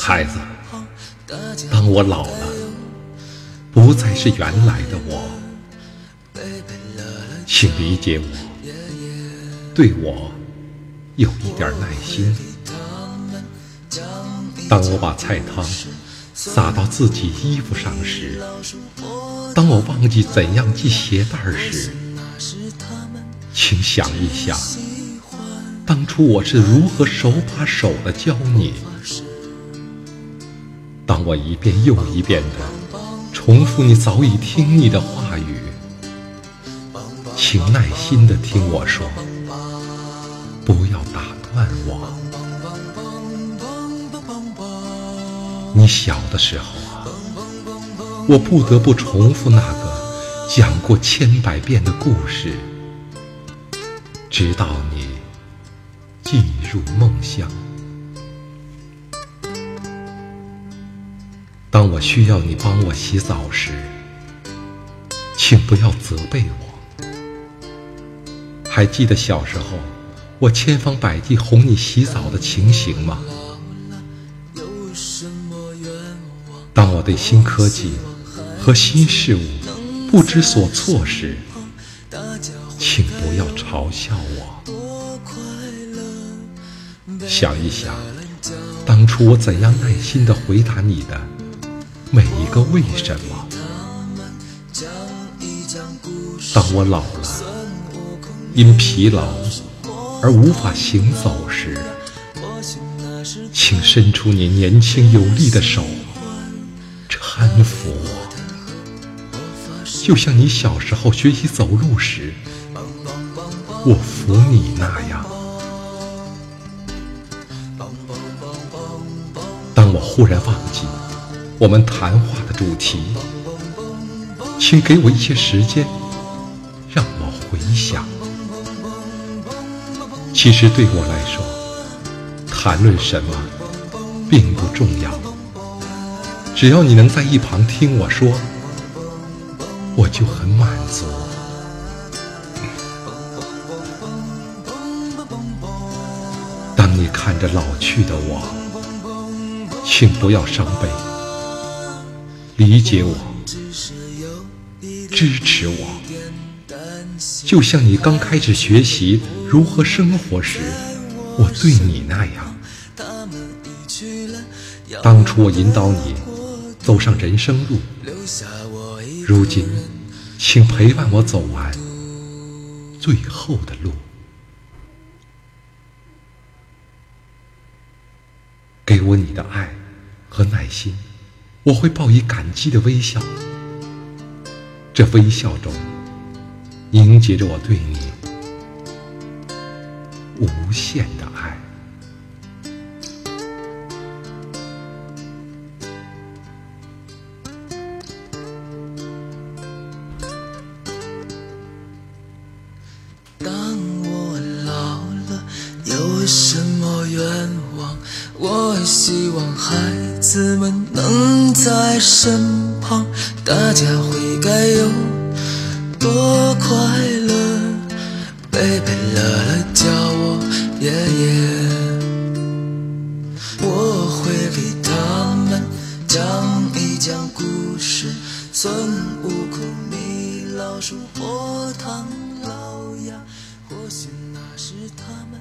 孩子，当我老了，不再是原来的我，请理解我，对我有一点耐心。当我把菜汤洒到自己衣服上时，当我忘记怎样系鞋带时，请想一想。当初我是如何手把手的教你。当我一遍又一遍的重复你早已听腻的话语，请耐心的听我说，不要打断我。你小的时候啊，我不得不重复那个讲过千百遍的故事，直到你进入梦乡。当我需要你帮我洗澡时，请不要责备我。还记得小时候我千方百计哄你洗澡的情形吗？当我对新科技和新事物不知所措时，请不要嘲笑我。想一想，当初我怎样耐心地回答你的每一个为什么。当我老了，因疲劳而无法行走时，请伸出你年轻有力的手。搀扶我，就像你小时候学习走路时，我扶你那样。我忽然忘记我们谈话的主题，请给我一些时间，让我回想。其实对我来说，谈论什么并不重要。只要你能在一旁听我说，我就很满足。当你看着老去的我，请不要伤悲，理解我，支持我，就像你刚开始学习如何生活时，我对你那样。当初我引导你。走上人生路，如今，请陪伴我走完最后的路。给我你的爱和耐心，我会报以感激的微笑。这微笑中，凝结着我对你无限的爱。当我老了有什么愿望？我希望孩子们能在身旁，大家会该有多快乐？贝贝乐乐叫我爷爷，我会给他们讲一讲故事：孙悟空、米老鼠、火唐老鸭。或许那是他们。